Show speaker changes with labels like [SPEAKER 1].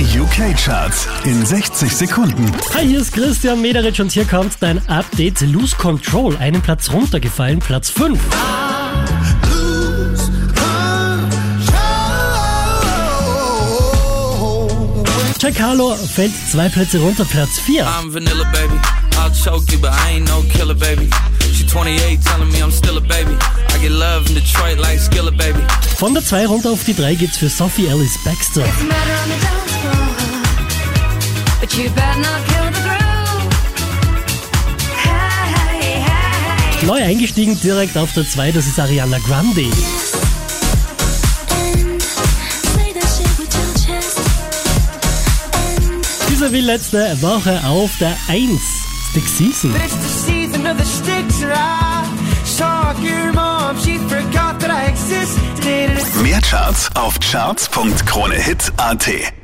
[SPEAKER 1] Die UK-Charts in 60 Sekunden.
[SPEAKER 2] Hi, hier ist Christian Mederitsch und hier kommt dein Update. Lose Control, einen Platz runtergefallen, Platz 5. Jack Harlow fällt zwei Plätze runter, Platz 4.
[SPEAKER 3] I'm vanilla, baby. I'll choke you, but I ain't no killer, baby. She 28, telling me I'm still a baby. I get love in Detroit like Skilla, baby.
[SPEAKER 2] Von der 2 runter auf die 3 geht's für Sophie Ellis Baxter.
[SPEAKER 4] It's
[SPEAKER 2] Neu eingestiegen direkt auf der 2, das ist Ariana Grande.
[SPEAKER 5] And say that shit with your chest. And
[SPEAKER 2] Diese wie letzte Woche auf der 1. Stick Season.
[SPEAKER 1] Mehr Charts auf charts.kronehit.at